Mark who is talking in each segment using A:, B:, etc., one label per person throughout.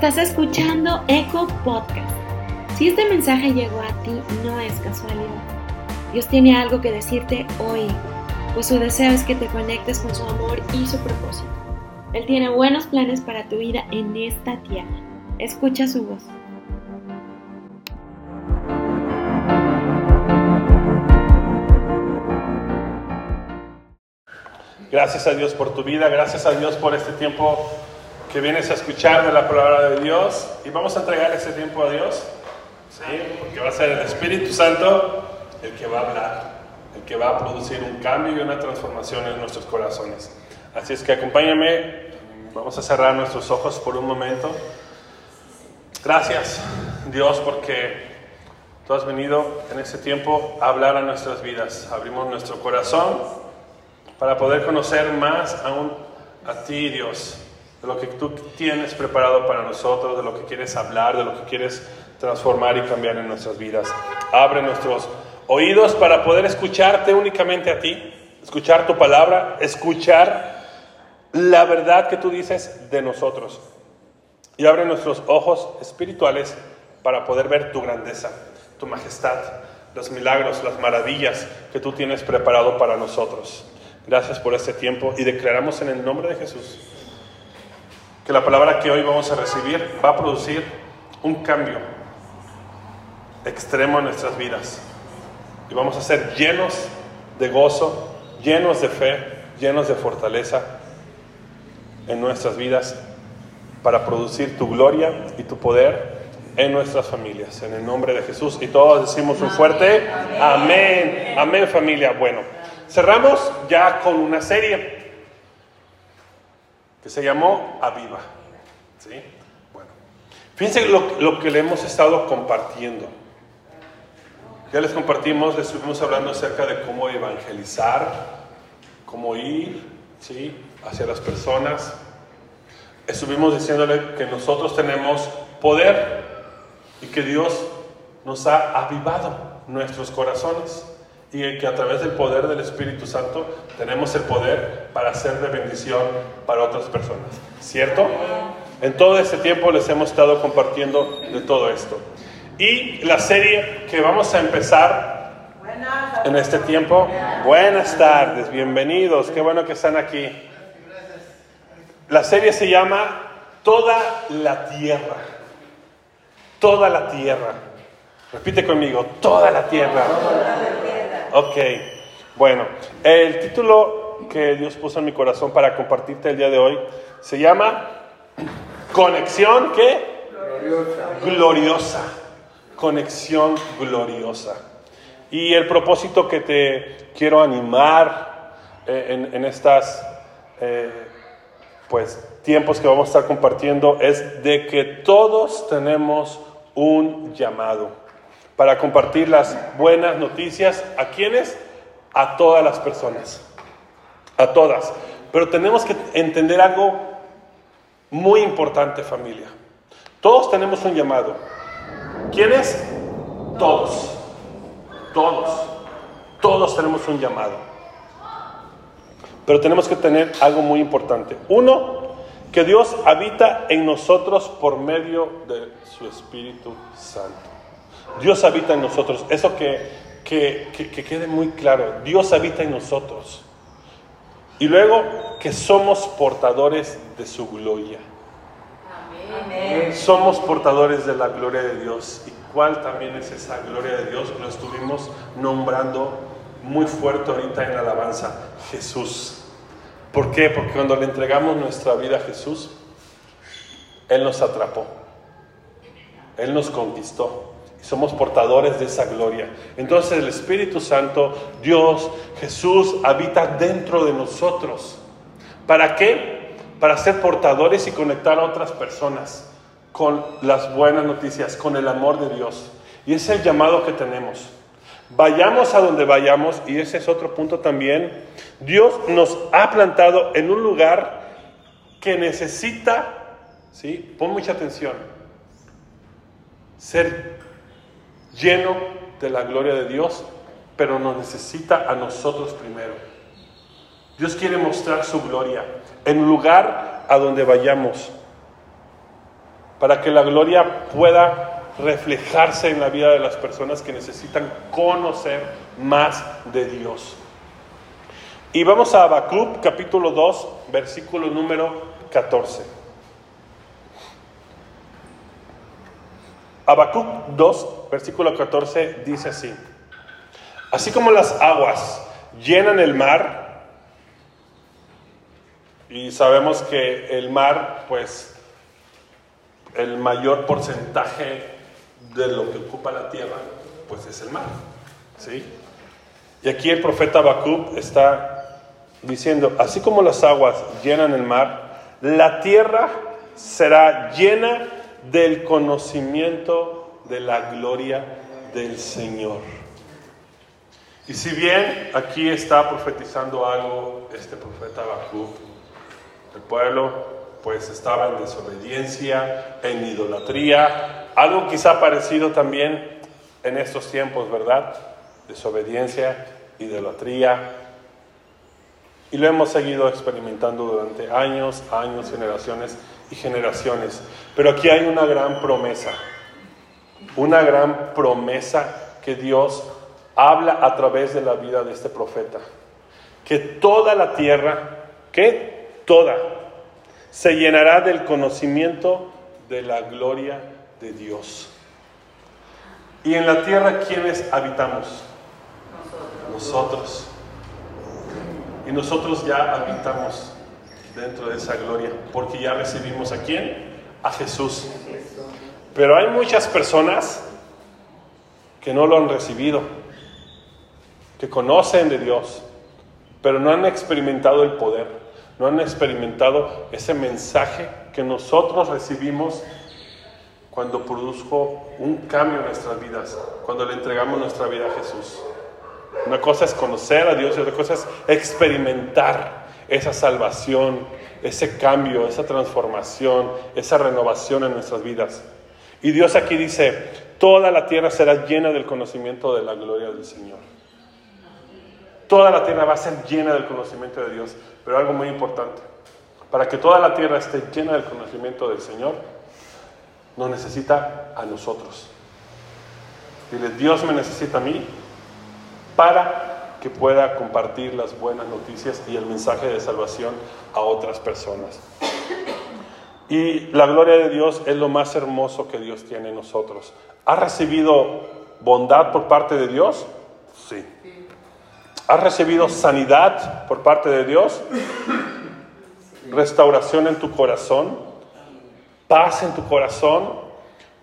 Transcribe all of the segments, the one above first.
A: Estás escuchando Eco Podcast. Si este mensaje llegó a ti, no es casualidad. Dios tiene algo que decirte hoy, pues su deseo es que te conectes con su amor y su propósito. Él tiene buenos planes para tu vida en esta tierra. Escucha su voz.
B: Gracias a Dios por tu vida, gracias a Dios por este tiempo que vienes a escuchar de la palabra de Dios y vamos a entregar ese tiempo a Dios, ¿sí? porque va a ser el Espíritu Santo el que va a hablar, el que va a producir un cambio y una transformación en nuestros corazones. Así es que acompáñame, vamos a cerrar nuestros ojos por un momento. Gracias Dios porque tú has venido en este tiempo a hablar a nuestras vidas. Abrimos nuestro corazón para poder conocer más aún a ti Dios de lo que tú tienes preparado para nosotros, de lo que quieres hablar, de lo que quieres transformar y cambiar en nuestras vidas. Abre nuestros oídos para poder escucharte únicamente a ti, escuchar tu palabra, escuchar la verdad que tú dices de nosotros. Y abre nuestros ojos espirituales para poder ver tu grandeza, tu majestad, los milagros, las maravillas que tú tienes preparado para nosotros. Gracias por este tiempo y declaramos en el nombre de Jesús que la palabra que hoy vamos a recibir va a producir un cambio extremo en nuestras vidas. Y vamos a ser llenos de gozo, llenos de fe, llenos de fortaleza en nuestras vidas para producir tu gloria y tu poder en nuestras familias. En el nombre de Jesús. Y todos decimos un fuerte amén. Amén, familia. Bueno, cerramos ya con una serie que se llamó Aviva. ¿Sí? Bueno, fíjense lo, lo, que le hemos estado compartiendo. Ya les compartimos, les estuvimos hablando acerca de cómo evangelizar, cómo ir ¿sí? hacia las personas. Estuvimos diciéndole que nosotros tenemos poder y que Dios nos ha avivado nuestros corazones y que a través del poder del Espíritu Santo tenemos el poder para ser de bendición para otras personas. ¿Cierto? En todo este tiempo les hemos estado compartiendo de todo esto. Y la serie que vamos a empezar en este tiempo, buenas tardes, bienvenidos, qué bueno que están aquí. La serie se llama Toda la Tierra. Toda la Tierra. Repite conmigo, toda la Tierra. Ok, bueno, el título que Dios puso en mi corazón para compartirte el día de hoy se llama Conexión, ¿qué? Gloriosa. Gloriosa. Conexión gloriosa. Y el propósito que te quiero animar eh, en, en, estas eh, pues, tiempos que vamos a estar compartiendo es de que todos tenemos un llamado para compartir las buenas noticias a quienes? A todas las personas. A todas. Pero tenemos que entender algo muy importante familia. Todos tenemos un llamado. ¿Quiénes? Todos. Todos. Todos tenemos un llamado. Pero tenemos que tener algo muy importante. Uno, que Dios habita en nosotros por medio de su Espíritu Santo. Dios habita en nosotros. Eso que, que, que, que quede muy claro. Dios habita en nosotros. Y luego que somos portadores de su gloria. Amén. Somos portadores de la gloria de Dios. ¿Y cuál también es esa gloria de Dios? Lo estuvimos nombrando muy fuerte ahorita en la alabanza. Jesús. ¿Por qué? Porque cuando le entregamos nuestra vida a Jesús, Él nos atrapó. Él nos conquistó. Somos portadores de esa gloria. Entonces el Espíritu Santo, Dios, Jesús, habita dentro de nosotros. ¿Para qué? Para ser portadores y conectar a otras personas con las buenas noticias, con el amor de Dios. Y es el llamado que tenemos. Vayamos a donde vayamos, y ese es otro punto también, Dios nos ha plantado en un lugar que necesita, ¿sí? Pon mucha atención, ser lleno de la gloria de Dios, pero nos necesita a nosotros primero. Dios quiere mostrar su gloria en lugar a donde vayamos. para que la gloria pueda reflejarse en la vida de las personas que necesitan conocer más de Dios. Y vamos a Habacuc capítulo 2, versículo número 14. Habacuc 2, versículo 14 dice así: Así como las aguas llenan el mar, y sabemos que el mar, pues, el mayor porcentaje de lo que ocupa la tierra, pues es el mar. ¿sí? Y aquí el profeta Habacuc está diciendo, así como las aguas llenan el mar, la tierra será llena del conocimiento de la gloria del Señor. Y si bien aquí está profetizando algo este profeta Habacuc, el pueblo pues estaba en desobediencia, en idolatría, algo quizá parecido también en estos tiempos, ¿verdad? Desobediencia, idolatría. Y lo hemos seguido experimentando durante años, años, generaciones y generaciones. Pero aquí hay una gran promesa, una gran promesa que Dios habla a través de la vida de este profeta. Que toda la tierra, que toda, se llenará del conocimiento de la gloria de Dios. Y en la tierra, ¿quiénes habitamos? Nosotros. Y nosotros ya habitamos dentro de esa gloria, porque ya recibimos a quién? A Jesús. Pero hay muchas personas que no lo han recibido, que conocen de Dios, pero no han experimentado el poder, no han experimentado ese mensaje que nosotros recibimos cuando produjo un cambio en nuestras vidas, cuando le entregamos nuestra vida a Jesús. Una cosa es conocer a Dios y otra cosa es experimentar esa salvación, ese cambio, esa transformación, esa renovación en nuestras vidas. Y Dios aquí dice, toda la tierra será llena del conocimiento de la gloria del Señor. Toda la tierra va a ser llena del conocimiento de Dios. Pero algo muy importante, para que toda la tierra esté llena del conocimiento del Señor, nos necesita a nosotros. Dile, Dios me necesita a mí para que pueda compartir las buenas noticias y el mensaje de salvación a otras personas. Y la gloria de Dios es lo más hermoso que Dios tiene en nosotros. ¿Ha recibido bondad por parte de Dios? Sí. ¿Has recibido sanidad por parte de Dios? Restauración en tu corazón, paz en tu corazón,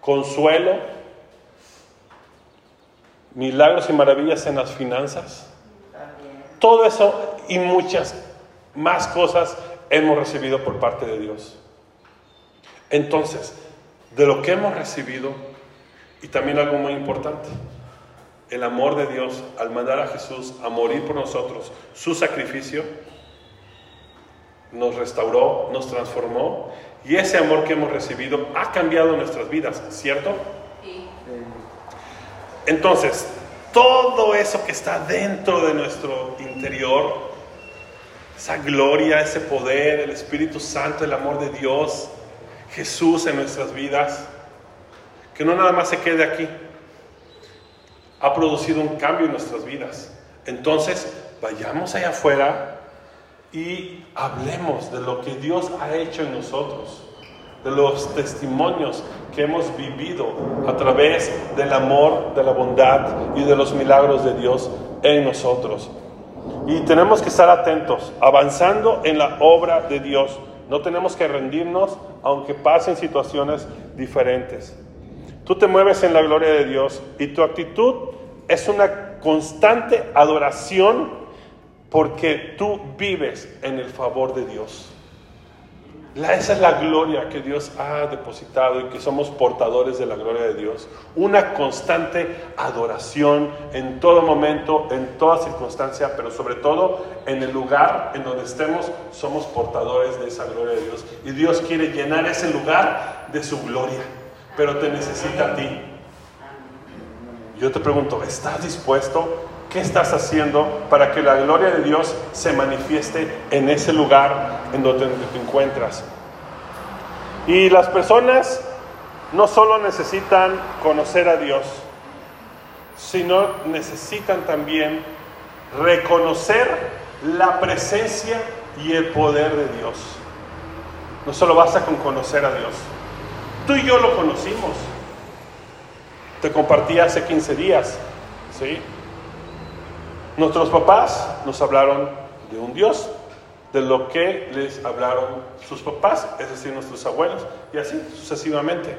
B: consuelo, milagros y maravillas en las finanzas. Todo eso y muchas más cosas hemos recibido por parte de Dios. Entonces, de lo que hemos recibido, y también algo muy importante, el amor de Dios al mandar a Jesús a morir por nosotros, su sacrificio, nos restauró, nos transformó y ese amor que hemos recibido ha cambiado nuestras vidas, ¿cierto? Sí. Entonces, todo eso que está dentro de nuestro interior, esa gloria, ese poder, el Espíritu Santo, el amor de Dios, Jesús en nuestras vidas, que no nada más se quede aquí, ha producido un cambio en nuestras vidas. Entonces, vayamos allá afuera y hablemos de lo que Dios ha hecho en nosotros, de los testimonios que hemos vivido a través del amor, de la bondad y de los milagros de Dios en nosotros. Y tenemos que estar atentos, avanzando en la obra de Dios. No tenemos que rendirnos aunque pasen situaciones diferentes. Tú te mueves en la gloria de Dios y tu actitud es una constante adoración porque tú vives en el favor de Dios. Esa es la gloria que Dios ha depositado y que somos portadores de la gloria de Dios. Una constante adoración en todo momento, en toda circunstancia, pero sobre todo en el lugar en donde estemos, somos portadores de esa gloria de Dios. Y Dios quiere llenar ese lugar de su gloria, pero te necesita a ti. Yo te pregunto, ¿estás dispuesto? ¿Qué estás haciendo para que la gloria de Dios se manifieste en ese lugar en donde te encuentras? Y las personas no solo necesitan conocer a Dios, sino necesitan también reconocer la presencia y el poder de Dios. No solo basta con conocer a Dios. Tú y yo lo conocimos. Te compartí hace 15 días. ¿sí? Nuestros papás nos hablaron de un Dios, de lo que les hablaron sus papás, es decir, nuestros abuelos, y así sucesivamente.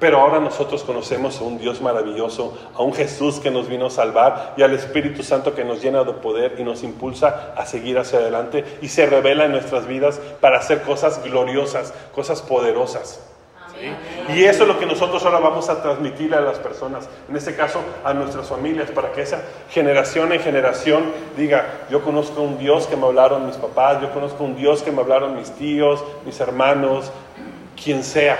B: Pero ahora nosotros conocemos a un Dios maravilloso, a un Jesús que nos vino a salvar y al Espíritu Santo que nos llena de poder y nos impulsa a seguir hacia adelante y se revela en nuestras vidas para hacer cosas gloriosas, cosas poderosas. Y eso es lo que nosotros ahora vamos a transmitir a las personas, en este caso a nuestras familias, para que esa generación en generación diga, yo conozco un Dios que me hablaron mis papás, yo conozco un Dios que me hablaron mis tíos, mis hermanos, quien sea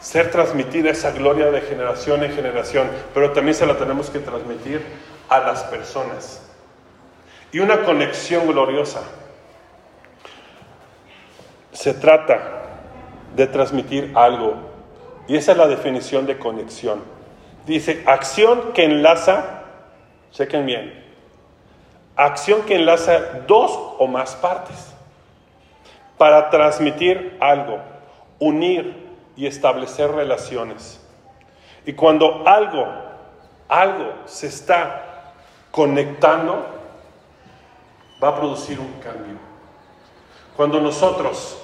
B: ser transmitida esa gloria de generación en generación, pero también se la tenemos que transmitir a las personas. Y una conexión gloriosa. Se trata de transmitir algo, y esa es la definición de conexión. Dice, acción que enlaza, chequen bien, acción que enlaza dos o más partes para transmitir algo, unir, y establecer relaciones. Y cuando algo, algo se está conectando, va a producir un cambio. Cuando nosotros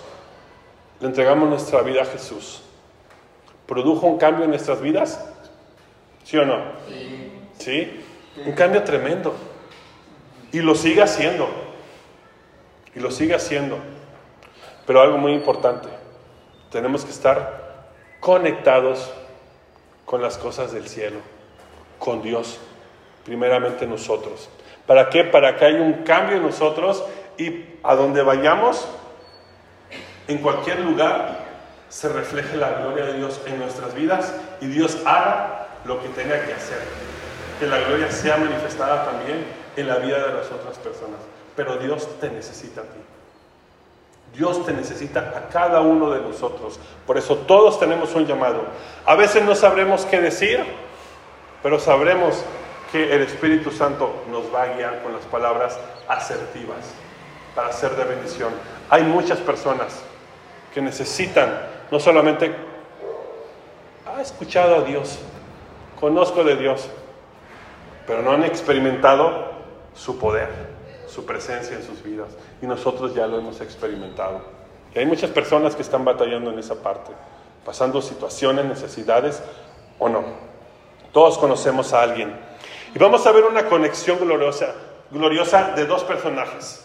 B: le entregamos nuestra vida a Jesús, ¿produjo un cambio en nuestras vidas? ¿Sí o no? Sí. ¿Sí? Un cambio tremendo. Y lo sigue haciendo. Y lo sigue haciendo. Pero algo muy importante, tenemos que estar conectados con las cosas del cielo, con Dios, primeramente nosotros. ¿Para qué? Para que haya un cambio en nosotros y a donde vayamos, en cualquier lugar, se refleje la gloria de Dios en nuestras vidas y Dios haga lo que tenga que hacer. Que la gloria sea manifestada también en la vida de las otras personas. Pero Dios te necesita a ti. Dios te necesita a cada uno de nosotros. Por eso todos tenemos un llamado. A veces no sabremos qué decir, pero sabremos que el Espíritu Santo nos va a guiar con las palabras asertivas para ser de bendición. Hay muchas personas que necesitan no solamente, ha escuchado a Dios, conozco de Dios, pero no han experimentado su poder su presencia en sus vidas. Y nosotros ya lo hemos experimentado. Y hay muchas personas que están batallando en esa parte, pasando situaciones, necesidades o no. Todos conocemos a alguien. Y vamos a ver una conexión gloriosa, gloriosa de dos personajes.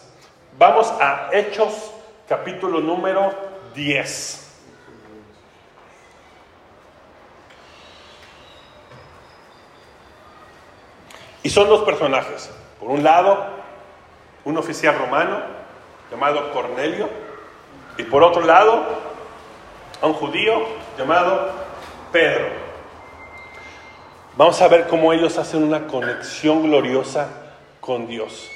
B: Vamos a Hechos capítulo número 10. Y son dos personajes. Por un lado, un oficial romano llamado Cornelio, y por otro lado, a un judío llamado Pedro. Vamos a ver cómo ellos hacen una conexión gloriosa con Dios.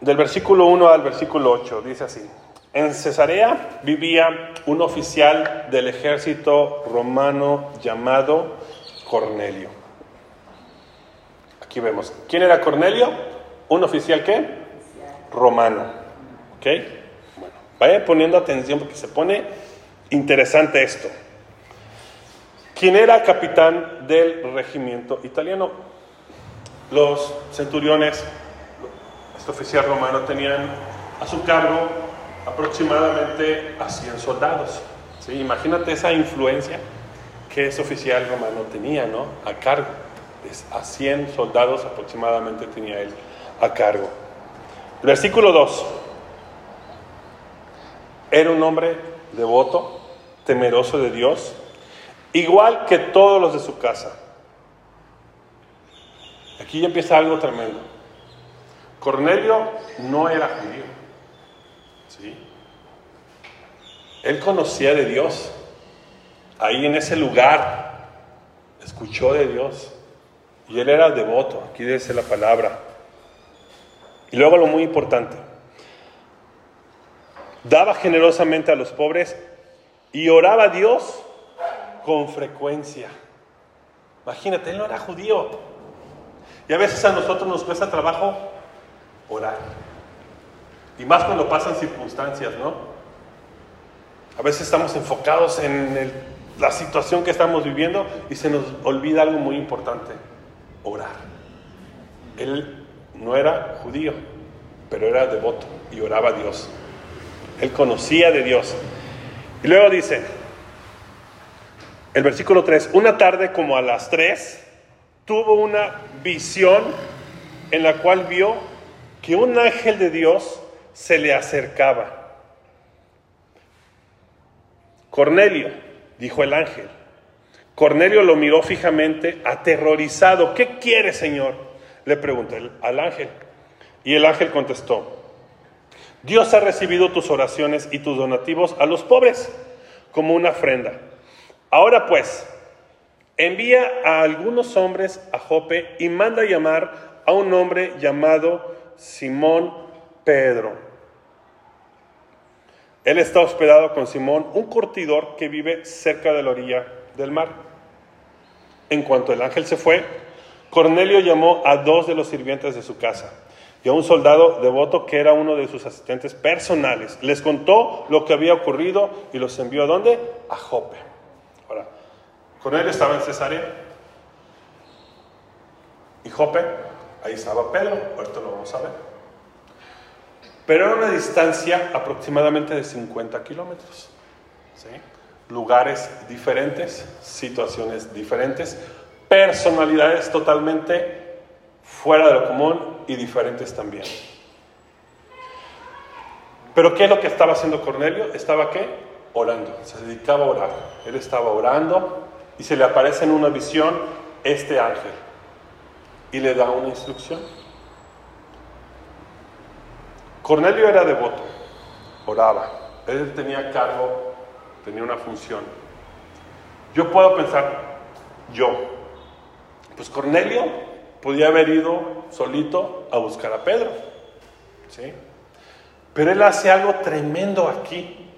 B: Del versículo 1 al versículo 8 dice así. En Cesarea vivía un oficial del ejército romano llamado Cornelio Aquí vemos. ¿Quién era Cornelio? Un oficial qué? Romano. ¿Ok? Bueno, poniendo atención porque se pone interesante esto. ¿Quién era capitán del regimiento italiano? Los centuriones, este oficial romano, tenían a su cargo aproximadamente a 100 soldados. Imagínate esa influencia que ese oficial romano tenía ¿no? a cargo a 100 soldados aproximadamente tenía él a cargo. Versículo 2. Era un hombre devoto, temeroso de Dios, igual que todos los de su casa. Aquí ya empieza algo tremendo. Cornelio no era judío. ¿sí? Él conocía de Dios. Ahí en ese lugar escuchó de Dios. Y él era devoto, aquí dice la palabra. Y luego lo muy importante, daba generosamente a los pobres y oraba a Dios con frecuencia. Imagínate, él no era judío. Y a veces a nosotros nos cuesta trabajo orar. Y más cuando pasan circunstancias, ¿no? A veces estamos enfocados en la situación que estamos viviendo y se nos olvida algo muy importante, orar. Él no era judío, pero era devoto y oraba a Dios. Él conocía de Dios. Y luego dice, el versículo 3, una tarde como a las 3, tuvo una visión en la cual vio que un ángel de Dios se le acercaba. Cornelio, dijo el ángel. Cornelio lo miró fijamente, aterrorizado. ¿Qué quiere, Señor? Le preguntó al ángel. Y el ángel contestó, Dios ha recibido tus oraciones y tus donativos a los pobres como una ofrenda. Ahora pues, envía a algunos hombres a Jope y manda llamar a un hombre llamado Simón Pedro. Él está hospedado con Simón, un curtidor que vive cerca de la orilla del mar. En cuanto el ángel se fue, Cornelio llamó a dos de los sirvientes de su casa y a un soldado devoto que era uno de sus asistentes personales. Les contó lo que había ocurrido y los envió a dónde? A Jope. Ahora, Cornelio estaba en Cesarea y Jope, ahí estaba Pedro, ahorita lo vamos a ver. Pero era una distancia aproximadamente de 50 kilómetros. Lugares diferentes, situaciones diferentes, personalidades totalmente fuera de lo común y diferentes también. Pero ¿qué es lo que estaba haciendo Cornelio? Estaba qué? Orando, se dedicaba a orar. Él estaba orando y se le aparece en una visión este ángel y le da una instrucción. Cornelio era devoto, oraba, él tenía cargo, tenía una función. Yo puedo pensar, yo, pues Cornelio podía haber ido solito a buscar a Pedro. ¿sí? Pero él hace algo tremendo aquí.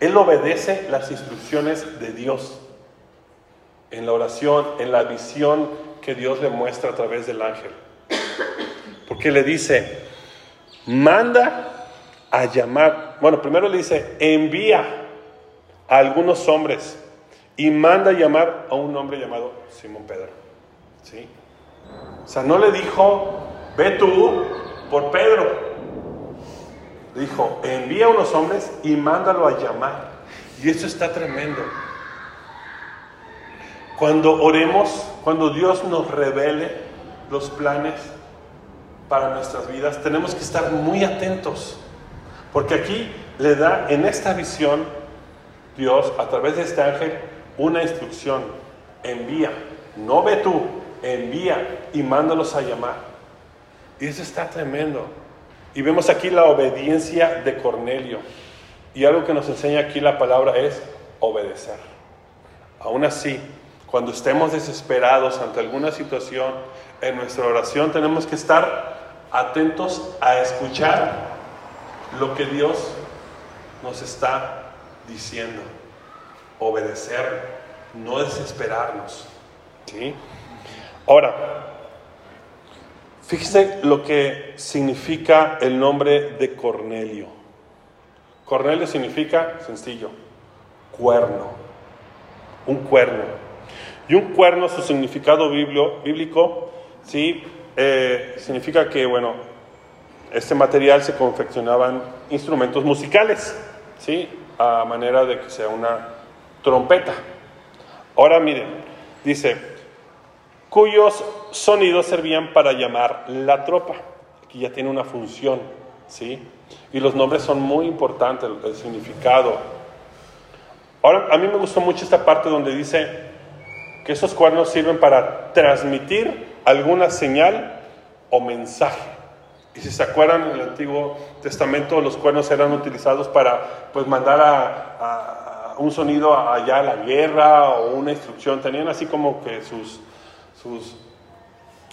B: Él obedece las instrucciones de Dios en la oración, en la visión que Dios le muestra a través del ángel. Porque le dice, manda a llamar, bueno, primero le dice, envía a algunos hombres y manda a llamar a un hombre llamado Simón Pedro. ¿Sí? O sea, no le dijo, ve tú por Pedro. Dijo, envía a unos hombres y mándalo a llamar. Y eso está tremendo. Cuando oremos, cuando Dios nos revele los planes para nuestras vidas, tenemos que estar muy atentos. Porque aquí le da en esta visión Dios, a través de este ángel, una instrucción. Envía, no ve tú, envía y mándalos a llamar. Y eso está tremendo. Y vemos aquí la obediencia de Cornelio. Y algo que nos enseña aquí la palabra es obedecer. Aún así, cuando estemos desesperados ante alguna situación, en nuestra oración tenemos que estar atentos a escuchar lo que Dios nos está diciendo. Obedecer, no desesperarnos. ¿sí? Ahora, fíjese lo que significa el nombre de Cornelio. Cornelio significa, sencillo, cuerno, un cuerno. Y un cuerno, su significado bíblico, ¿sí? Eh, significa que, bueno, este material se confeccionaban instrumentos musicales, ¿sí? A manera de que sea una trompeta. Ahora miren, dice, cuyos sonidos servían para llamar la tropa. Aquí ya tiene una función, ¿sí? Y los nombres son muy importantes, el significado. Ahora, a mí me gustó mucho esta parte donde dice que esos cuernos sirven para transmitir alguna señal o mensaje. Y si se acuerdan, en el Antiguo Testamento los cuernos eran utilizados para pues, mandar a, un sonido allá a la guerra o una instrucción. Tenían así como que sus, sus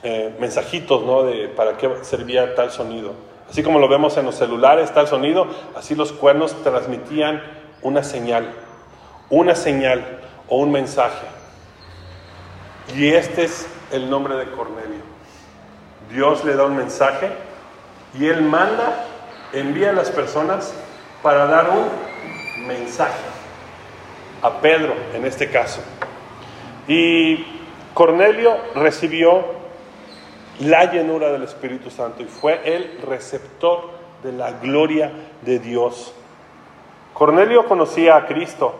B: eh, mensajitos, ¿no? De para qué servía tal sonido. Así como lo vemos en los celulares, el sonido, así los cuernos transmitían una señal, una señal o un mensaje. Y este es el nombre de Cornelio. Dios le da un mensaje y él manda, envía a las personas para dar un mensaje. A Pedro, en este caso. Y Cornelio recibió la llenura del Espíritu Santo y fue el receptor de la gloria de Dios. Cornelio conocía a Cristo,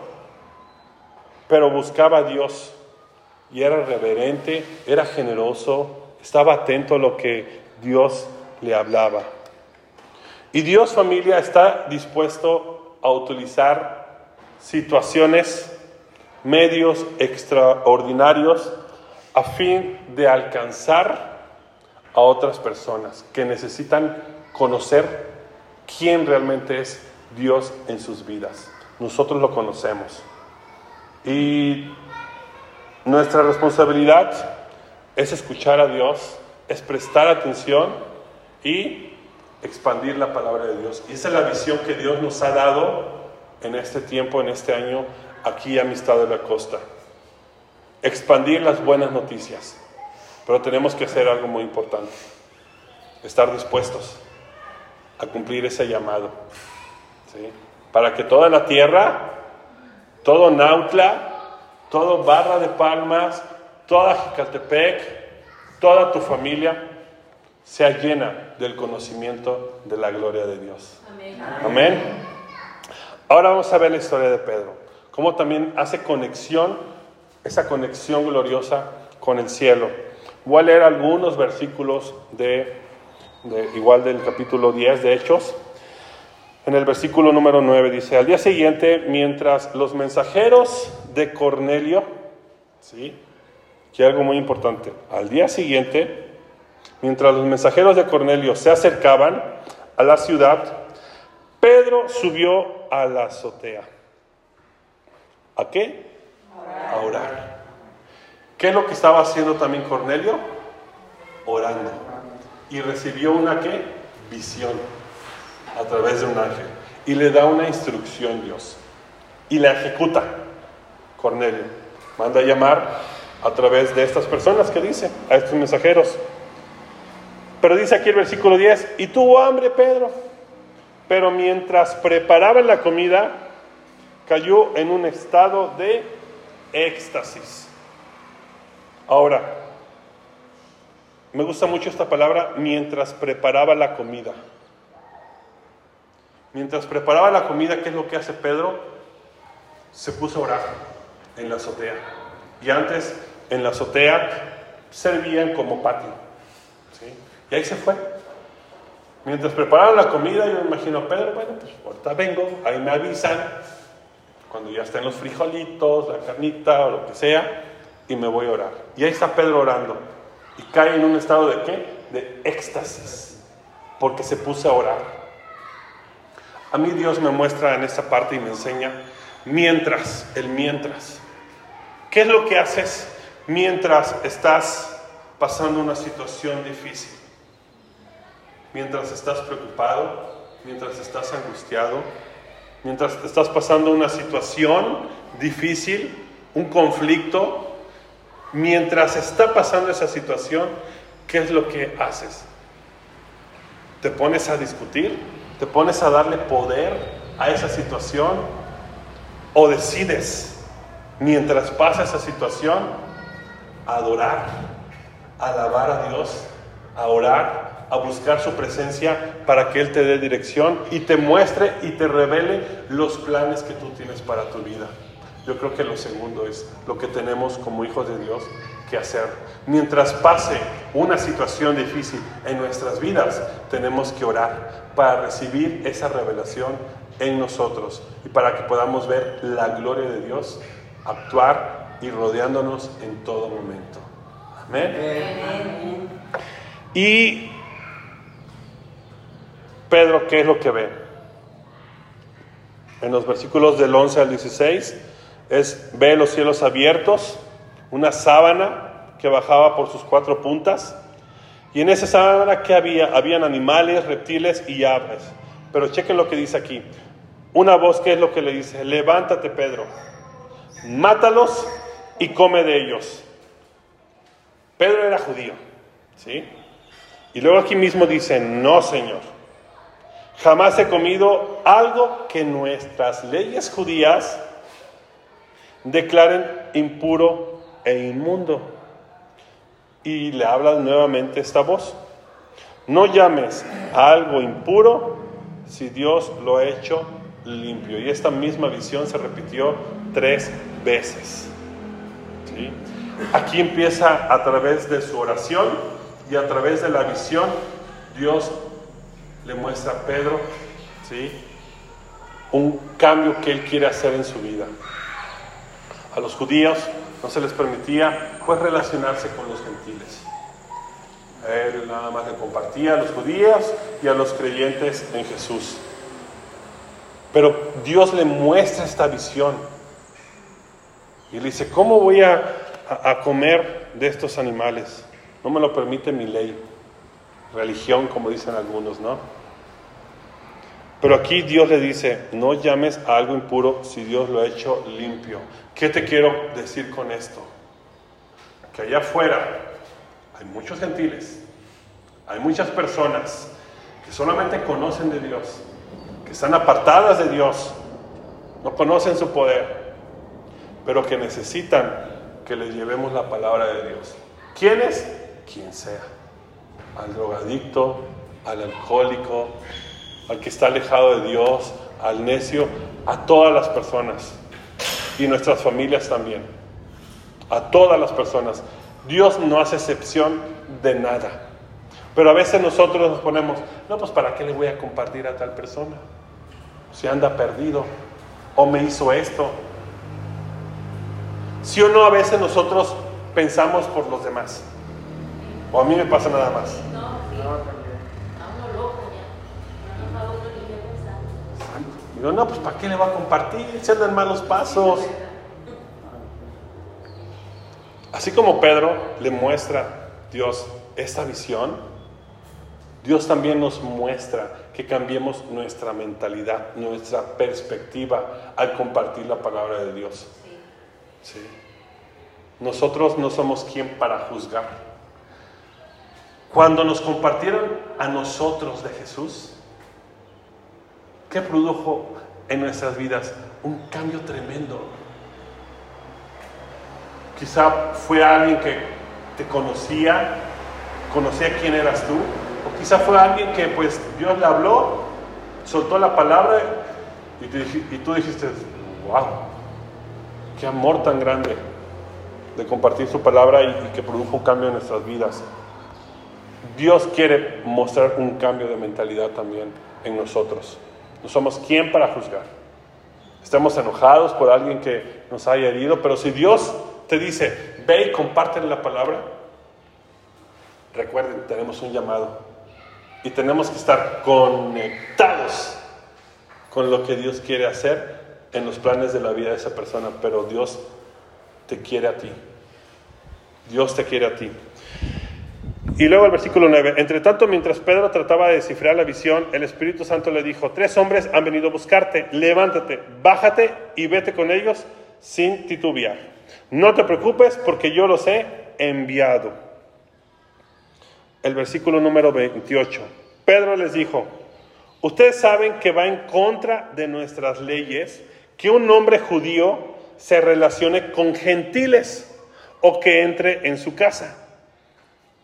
B: pero buscaba a Dios y era reverente, era generoso, estaba atento a lo que Dios le hablaba. Y Dios familia está dispuesto a utilizar situaciones, medios extraordinarios a fin de alcanzar a otras personas que necesitan conocer quién realmente es Dios en sus vidas. Nosotros lo conocemos. Y nuestra responsabilidad es escuchar a Dios, es prestar atención y expandir la palabra de Dios. Y esa es la visión que Dios nos ha dado en este tiempo, en este año, aquí Amistad de la Costa. Expandir las buenas noticias. Pero tenemos que hacer algo muy importante. Estar dispuestos a cumplir ese llamado. Para que toda la tierra, todo Nautla, todo Barra de Palmas, toda Jicaltepec, toda tu familia sea llena del conocimiento de la gloria de Dios. Amén. Ahora vamos a ver la historia de Pedro, cómo también hace conexión, esa conexión gloriosa con el cielo. Voy a leer algunos versículos de, de igual del capítulo 10 de Hechos. En el versículo número 9 dice, al día siguiente, mientras los mensajeros de Cornelio, ¿sí? Que algo muy importante, al día siguiente, Mientras los mensajeros de Cornelio se acercaban a la ciudad, Pedro subió a la azotea. ¿A qué? A orar. ¿Qué es lo que estaba haciendo también Cornelio? Orando. Y recibió una qué? Visión a través de un ángel. Y le da una instrucción Dios. Y la ejecuta Cornelio. Manda a llamar a través de estas personas que dice, a estos mensajeros. Pero dice aquí el versículo 10, y tuvo hambre Pedro, pero mientras preparaban la comida, cayó en un estado de éxtasis. Ahora, me gusta mucho esta palabra, mientras preparaba la comida. Mientras preparaba la comida, ¿qué es lo que hace Pedro? Se puso a orar en la azotea. Y antes, en la azotea, servían como patio. Y ahí se fue. Mientras preparaban la comida, yo me imagino a Pedro, bueno, pues ahorita vengo, ahí me avisan, cuando ya estén los frijolitos, la carnita o lo que sea, y me voy a orar. Y ahí está Pedro orando. Y cae en un estado de qué? De éxtasis, porque se puso a orar. A mí Dios me muestra en esta parte y me enseña mientras, el mientras. ¿Qué es lo que haces mientras estás pasando una situación difícil? mientras estás preocupado, mientras estás angustiado, mientras estás pasando una situación difícil, un conflicto, mientras está pasando esa situación, ¿qué es lo que haces? ¿Te pones a discutir? ¿Te pones a darle poder a esa situación? ¿O decides, mientras pasa esa situación, adorar, alabar a Dios, a orar, a buscar su presencia para que Él te dé dirección y te muestre y te revele los planes que tú tienes para tu vida. Yo creo que lo segundo es lo que tenemos como hijos de Dios que hacer. Mientras pase una situación difícil en nuestras vidas, tenemos que orar para recibir esa revelación en nosotros y para que podamos ver la gloria de Dios actuar y rodeándonos en todo momento. Amén. Y Pedro, ¿qué es lo que ve? En los versículos del 11 al 16 es ve los cielos abiertos, una sábana que bajaba por sus cuatro puntas Y en esa sábana, ¿qué había? Habían animales, reptiles y aves. Pero chequen lo que dice aquí. Una voz, ¿qué es lo que le dice? Levántate, Pedro, mátalos y come de ellos. Pedro era judío, ¿sí? Y luego aquí mismo dice, no, Señor, jamás he comido algo que nuestras leyes judías declaren impuro e inmundo. Y le habla nuevamente esta voz. No llames a algo impuro si Dios lo ha hecho limpio. Y esta misma visión se repitió tres veces. Aquí empieza a través de su oración y a través de la visión, Dios le muestra a Pedro ¿sí? un cambio que él quiere hacer en su vida. A los judíos no se les permitía pues relacionarse con los gentiles. Él nada más le compartía a los judíos y a los creyentes en Jesús. Pero Dios le muestra esta visión. Y le dice, ¿cómo voy a, a, comer de estos animales? No me lo permite mi ley. Religión, como dicen algunos, ¿no? Pero aquí Dios le dice, no llames a algo impuro si Dios lo ha hecho limpio. ¿Qué te quiero decir con esto? Que allá afuera hay muchos gentiles, hay muchas personas que solamente conocen de Dios, que están apartadas de Dios, no conocen su poder, pero que necesitan que les llevemos la palabra de Dios. ¿Quiénes? Quien sea. Al drogadicto, al alcohólico, al que está alejado de Dios, al necio, a todas las personas y nuestras familias también. A todas las personas. Dios no hace excepción de nada. Pero a veces nosotros nos ponemos, no, pues ¿para qué le voy a compartir a tal persona? Si anda perdido o me hizo esto. Si o no, a veces nosotros pensamos por los demás. O a mí me pasa nada más. Digo, no, pues ¿para qué le va a compartir? Se andan malos pasos. Así como Pedro le muestra Dios esta visión, Dios también nos muestra que cambiemos nuestra mentalidad, nuestra perspectiva al compartir la palabra de Dios. Nosotros no somos quien para juzgar. Cuando nos compartieron a nosotros de Jesús, ¿qué produjo en nuestras vidas? Un cambio tremendo. Quizá fue alguien que te conocía, conocía quién eras tú, o quizá fue alguien que pues Dios le habló, soltó la palabra y, tú dijiste, wow, qué amor tan grande de compartir su palabra y que produjo un cambio en nuestras vidas. Dios quiere mostrar un cambio de mentalidad también en nosotros. No somos quien para juzgar. Estamos enojados por alguien que nos haya herido, pero si Dios te dice, ve y comparte la palabra, recuerden, tenemos un llamado y tenemos que estar conectados con lo que Dios quiere hacer en los planes de la vida de esa persona, pero Dios te quiere a ti. Dios te quiere a ti. Y luego el versículo 9, entre tanto mientras Pedro trataba de descifrar la visión, el Espíritu Santo le dijo, tres hombres han venido a buscarte, levántate, bájate y vete con ellos sin titubear. No te preocupes porque yo los he enviado. El versículo número 28, Pedro les dijo, ustedes saben que va en contra de nuestras leyes que un hombre judío se relacione con gentiles o que entre en su casa.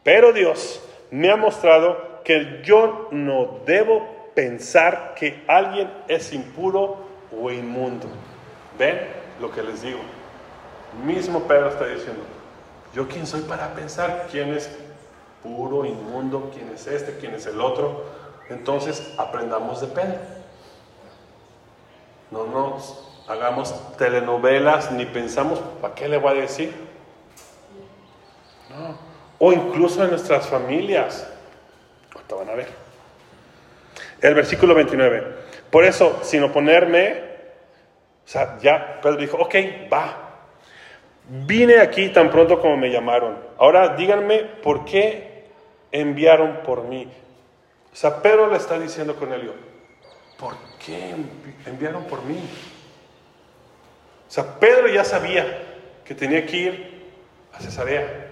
B: Pero Dios me ha mostrado que yo no debo pensar que alguien es impuro o inmundo. ¿Ven lo que les digo? Mismo Pedro está diciendo, ¿yo quién soy para pensar quién es puro, inmundo, quién es este, quién es el otro? Entonces aprendamos de Pedro. No nos hagamos telenovelas ni pensamos, ¿para qué le voy a decir? No o incluso en nuestras familias. Ahorita van a ver. El versículo 29. Por eso, sin oponerme, o sea, ya Pedro dijo, ok, va. Vine aquí tan pronto como me llamaron. Ahora díganme por qué enviaron por mí. O sea, Pedro le está diciendo a Cornelio, ¿por qué enviaron por mí? O sea, Pedro ya sabía que tenía que ir a Cesarea,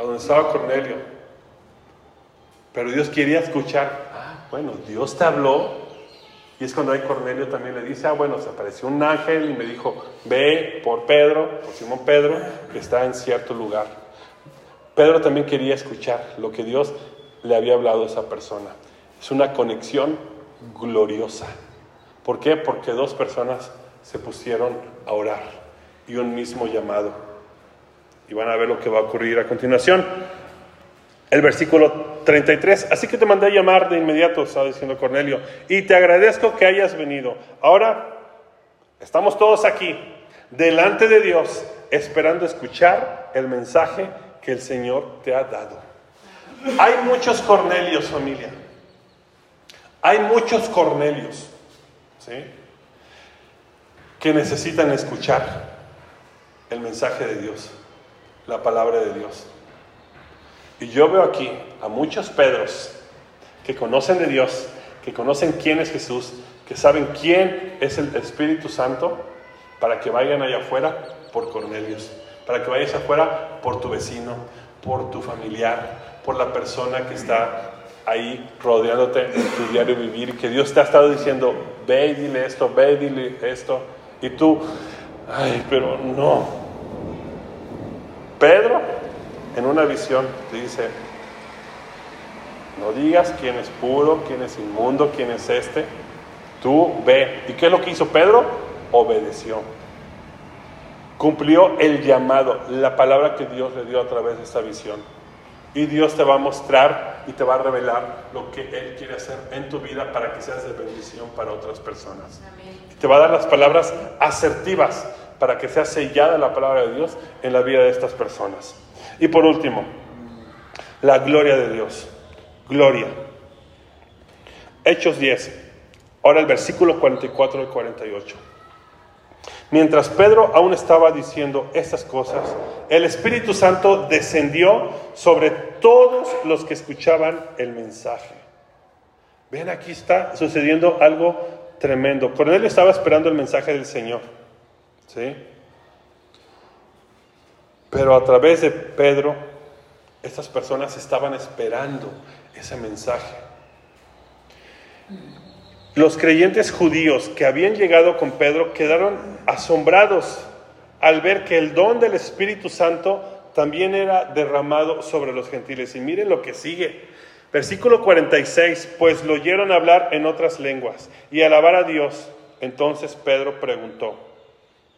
B: a donde estaba Cornelio. Pero Dios quería escuchar, ah, bueno, Dios te habló. Y es cuando hay Cornelio también le dice, ah, bueno, se apareció un ángel y me dijo, ve por Pedro, por Simón Pedro, que está en cierto lugar. Pedro también quería escuchar lo que Dios le había hablado a esa persona. Es una conexión gloriosa. ¿Por qué? Porque dos personas se pusieron a orar y un mismo llamado. Y van a ver lo que va a ocurrir a continuación. El versículo 33. Así que te mandé a llamar de inmediato, estaba diciendo Cornelio, y te agradezco que hayas venido. Ahora estamos todos aquí, delante de Dios, esperando escuchar el mensaje que el Señor te ha dado. Hay muchos Cornelios, familia. Hay muchos Cornelios, ¿sí? Que necesitan escuchar el mensaje de Dios, la palabra de Dios. Y yo veo aquí a muchos Pedros que conocen de Dios, que conocen quién es Jesús, que saben quién es el Espíritu Santo, para que vayan allá afuera por Cornelios, para que vayas afuera por tu vecino, por tu familiar, por la persona que está ahí rodeándote en tu diario vivir, que Dios te ha estado diciendo, ve y dile esto, ve y dile esto, y tú, ay, pero no. Pedro, en una visión, te dice, no digas quién es puro, quién es inmundo, quién es este, tú ve. ¿Y qué es lo que hizo Pedro? Obedeció. Cumplió el llamado, la palabra que Dios le dio a través de esta visión. Y Dios te va a mostrar y te va a revelar lo que Él quiere hacer en tu vida para que seas de bendición para otras personas. Te va a dar las palabras asertivas para que sea sellada la palabra de Dios en la vida de estas personas. Y por último, la gloria de Dios. Gloria. Hechos 10. Ahora el versículo 44 y 48. Mientras Pedro aún estaba diciendo estas cosas, el Espíritu Santo descendió sobre todos los que escuchaban el mensaje. Ven, aquí está sucediendo algo tremendo. Cornelio estaba esperando el mensaje del Señor. ¿Sí? Pero a través de Pedro, estas personas estaban esperando ese mensaje. Los creyentes judíos que habían llegado con Pedro quedaron asombrados al ver que el don del Espíritu Santo también era derramado sobre los gentiles. Y miren lo que sigue. Versículo 46, pues lo oyeron hablar en otras lenguas y alabar a Dios. Entonces Pedro preguntó,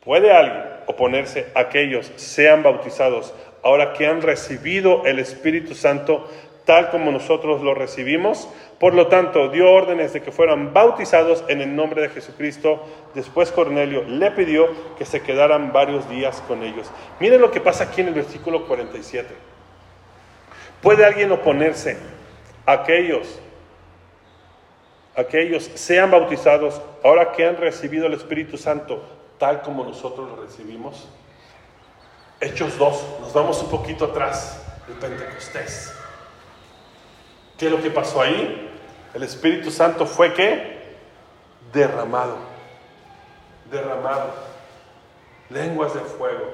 B: ¿puede alguien oponerse a que ellos sean bautizados ahora que han recibido el Espíritu Santo tal como nosotros lo recibimos? Por lo tanto, dio órdenes de que fueran bautizados en el nombre de Jesucristo. Después Cornelio le pidió que se quedaran varios días con ellos. Miren lo que pasa aquí en el versículo 47. ¿Puede alguien oponerse a aquellos, aquellos sean bautizados ahora que han recibido el Espíritu Santo tal como nosotros lo recibimos? Hechos 2, nos vamos un poquito atrás, el Pentecostés. ¿Qué es lo que pasó ahí? El Espíritu Santo fue qué? Derramado. Derramado. Lenguas de fuego.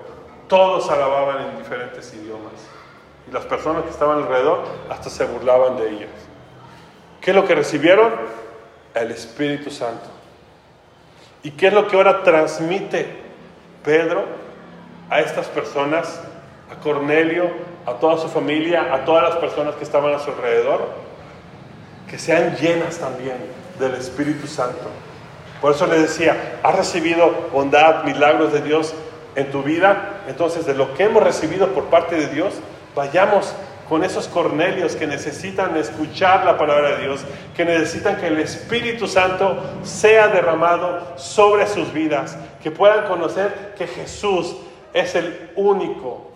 B: Todos alababan en diferentes idiomas. Y las personas que estaban alrededor hasta se burlaban de ellos. ¿Qué es lo que recibieron? El Espíritu Santo. ¿Y qué es lo que ahora transmite Pedro a estas personas, a Cornelio, a toda su familia, a todas las personas que estaban a su alrededor? que sean llenas también del Espíritu Santo. Por eso le decía, ¿has recibido bondad, milagros de Dios en tu vida? Entonces, de lo que hemos recibido por parte de Dios, vayamos con esos cornelios que necesitan escuchar la palabra de Dios, que necesitan que el Espíritu Santo sea derramado sobre sus vidas, que puedan conocer que Jesús es el único,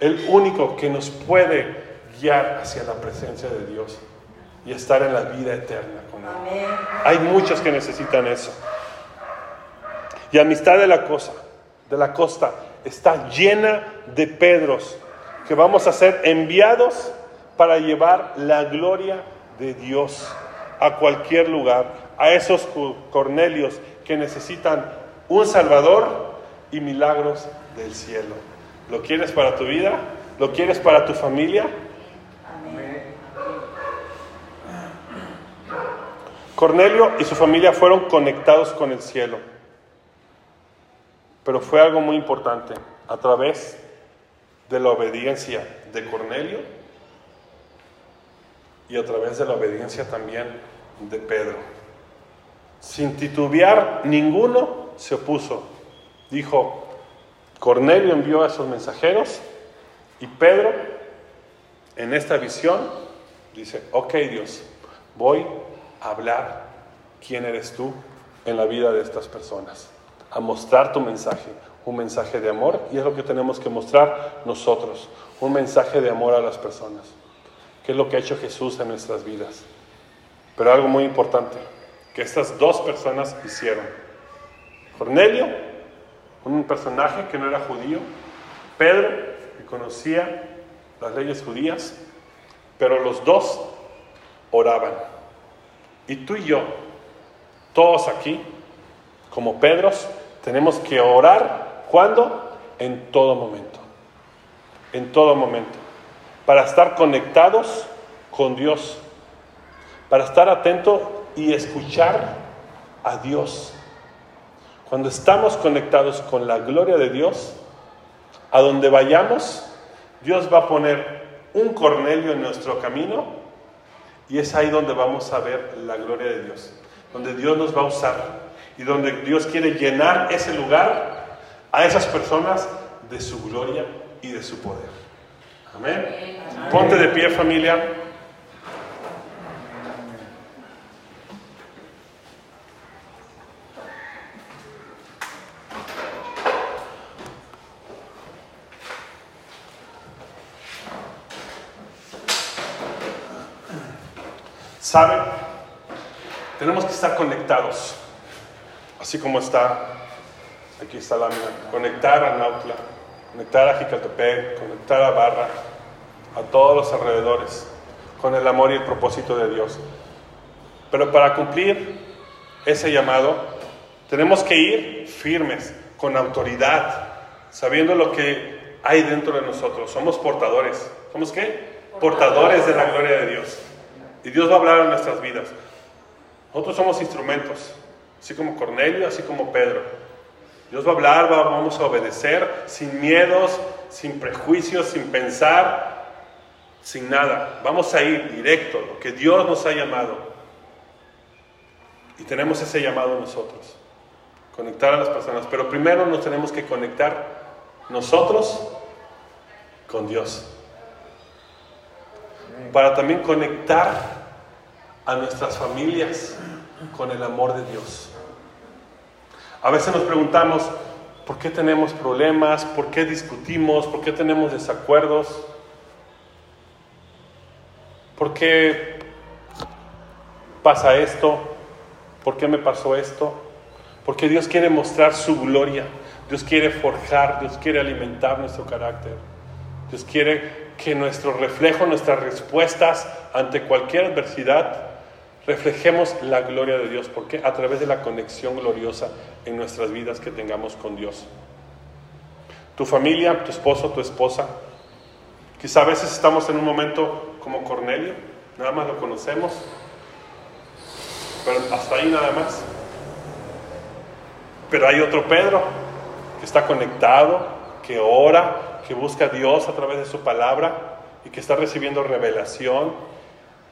B: el único que nos puede guiar hacia la presencia de Dios y estar en la vida eterna con Él. Hay muchos que necesitan eso. Y amistad de la cosa, de la costa, está llena de Pedros que vamos a ser enviados para llevar la gloria de Dios a cualquier lugar, a esos Cornelios que necesitan un Salvador y milagros del cielo. ¿Lo quieres para tu vida? ¿Lo quieres para tu familia? Cornelio y su familia fueron conectados con el cielo, pero fue algo muy importante a través de la obediencia de Cornelio y a través de la obediencia también de Pedro. Sin titubear, ninguno se opuso. Dijo, Cornelio envió a esos mensajeros y Pedro, en esta visión, dice, ok Dios, voy a hablar quién eres tú en la vida de estas personas, a mostrar tu mensaje, un mensaje de amor y es lo que tenemos que mostrar nosotros, un mensaje de amor a las personas, que es lo que ha hecho Jesús en nuestras vidas. Pero algo muy importante, que estas dos personas hicieron. Cornelio, un personaje que no era judío, Pedro, que conocía las leyes judías, pero los dos oraban. Y tú y yo, todos aquí, como Pedros, tenemos que orar ¿Cuándo? En todo momento. En todo momento. Para estar conectados con Dios. Para estar atento y escuchar a Dios. Cuando estamos conectados con la gloria de Dios, a donde vayamos, Dios va a poner un Cornelio en nuestro camino y es ahí donde vamos a ver la gloria de Dios, donde Dios nos va a usar y donde Dios quiere llenar ese lugar a esas personas de su gloria y de su poder. Amén. Ponte de pie familia. ¿Saben? Tenemos que estar conectados, así como está Aquí está la mina. Conectar a Nautla, conectar a Jicaltepec, conectar a Barra, a todos los alrededores, con el amor y el propósito de Dios. Pero para cumplir ese llamado, tenemos que ir firmes, con autoridad, sabiendo lo que hay dentro de nosotros. Somos portadores. ¿Somos qué? Portadores de la gloria de Dios. Y Dios va a hablar en nuestras vidas. Nosotros somos instrumentos, así como Cornelio, así como Pedro. Dios va a hablar, vamos a obedecer sin miedos, sin prejuicios, sin pensar, sin nada. Vamos a ir directo, lo que Dios nos ha llamado. Y tenemos ese llamado nosotros, conectar a las personas. Pero primero nos tenemos que conectar nosotros con Dios. Para también conectar a nuestras familias con el amor de Dios. A veces nos preguntamos, ¿por qué tenemos problemas? ¿Por qué discutimos? ¿Por qué tenemos desacuerdos? ¿Por qué pasa esto? ¿Por qué me pasó esto? Porque Dios quiere mostrar su gloria. Dios quiere forjar, Dios quiere alimentar nuestro carácter. Dios quiere que nuestro reflejo, nuestras respuestas ante cualquier adversidad reflejemos la gloria de Dios. porque A través de la conexión gloriosa en nuestras vidas que tengamos con Dios. Tu familia, tu esposo, tu esposa. Quizá a veces estamos en un momento como Cornelio, nada más lo conocemos, pero hasta ahí nada más. Pero hay otro Pedro que está conectado, que ora, que busca a Dios a través de su palabra y que está recibiendo revelación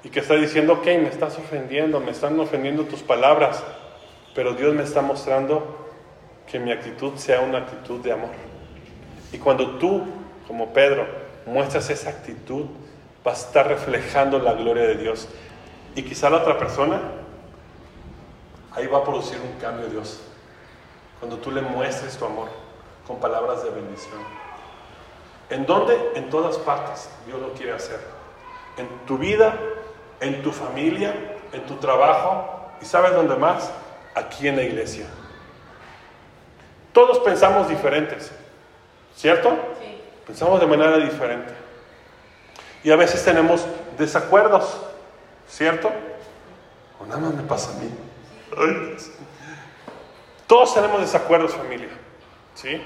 B: y que está diciendo, ok, me estás ofendiendo, me están ofendiendo tus palabras, pero Dios me está mostrando que mi actitud sea una actitud de amor. Y cuando tú, como Pedro, muestras esa actitud, vas a estar reflejando la gloria de Dios. Y quizá la otra persona, ahí va a producir un cambio Dios. Cuando tú le muestres tu amor con palabras de bendición. ¿En dónde? En todas partes Dios lo quiere hacer. En tu vida, en tu familia, en tu trabajo y sabes dónde más, aquí en la iglesia. Todos pensamos diferentes, ¿cierto? Sí. Pensamos de manera diferente. Y a veces tenemos desacuerdos, ¿cierto? O nada más me pasa a mí. Todos tenemos desacuerdos, familia. ¿Sí?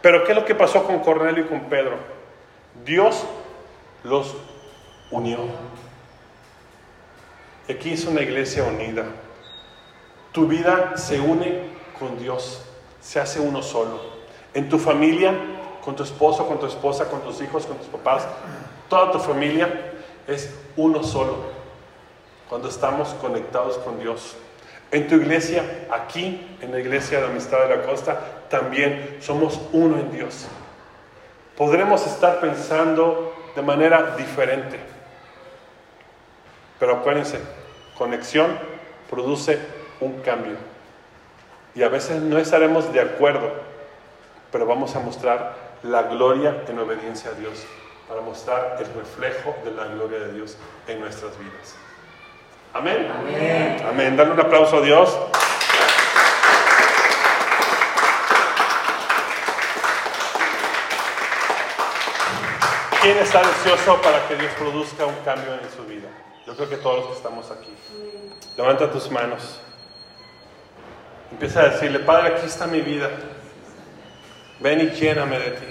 B: Pero ¿qué es lo que pasó con Cornelio y con Pedro? Dios los unió. Aquí es una iglesia unida. Tu vida se une con Dios, se hace uno solo. En tu familia, con tu esposo, con tu esposa, con tus hijos, con tus papás, toda tu familia es uno solo. Cuando estamos conectados con Dios. En tu iglesia, aquí, en la iglesia de Amistad de la Costa, también somos uno en Dios. Podremos estar pensando de manera diferente. Pero acuérdense, conexión produce un cambio. Y a veces no estaremos de acuerdo, pero vamos a mostrar la gloria en obediencia a Dios, para mostrar el reflejo de la gloria de Dios en nuestras vidas. Amén. Amén. Amén. Dale un aplauso a Dios. ¿Quién está deseoso para que Dios produzca un cambio en su vida? Yo creo que todos los que estamos aquí. Levanta tus manos. Empieza a decirle, Padre, aquí está mi vida. Ven y lléname de ti.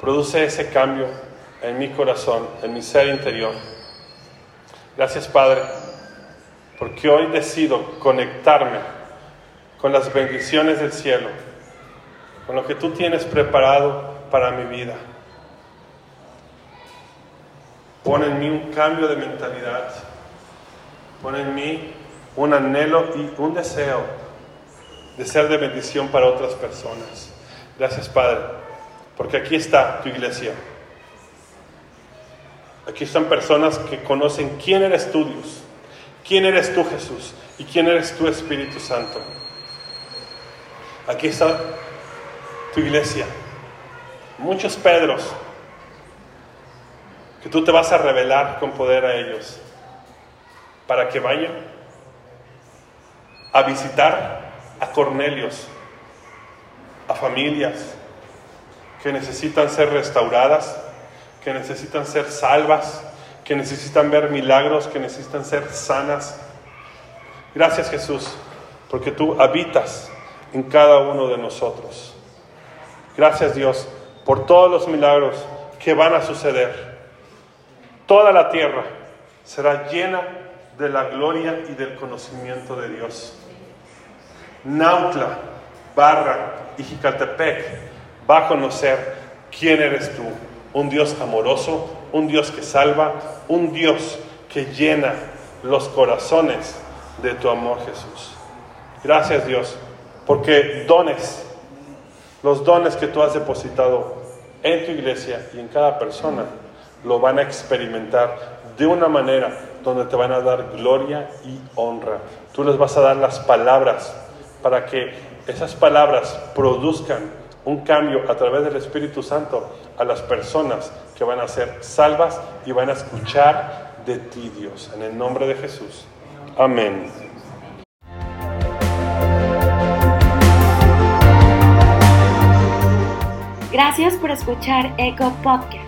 B: Produce ese cambio en mi corazón, en mi ser interior. Gracias Padre, porque hoy decido conectarme con las bendiciones del cielo, con lo que tú tienes preparado para mi vida. Pon en mí un cambio de mentalidad, pon en mí un anhelo y un deseo de ser de bendición para otras personas. Gracias Padre, porque aquí está tu iglesia. Aquí están personas que conocen quién eres tú, Dios, quién eres tú, Jesús, y quién eres tú, Espíritu Santo. Aquí está tu iglesia. Muchos Pedros que tú te vas a revelar con poder a ellos para que vayan a visitar a Cornelios, a familias que necesitan ser restauradas que necesitan ser salvas, que necesitan ver milagros, que necesitan ser sanas. Gracias Jesús, porque tú habitas en cada uno de nosotros. Gracias Dios por todos los milagros que van a suceder. Toda la tierra será llena de la gloria y del conocimiento de Dios. Nautla, Barra y Jicaltepec va a conocer quién eres tú un Dios amoroso, un Dios que salva, un Dios que llena los corazones de tu amor, Jesús. Gracias, Dios, porque dones, los dones que tú has depositado en tu iglesia y en cada persona, lo van a experimentar de una manera donde te van a dar gloria y honra. Tú les vas a dar las palabras para que esas palabras produzcan un cambio a través del Espíritu Santo a las personas que van a ser salvas y van a escuchar de ti, Dios. En el nombre de Jesús. Amén.
A: Gracias por escuchar Eco Podcast.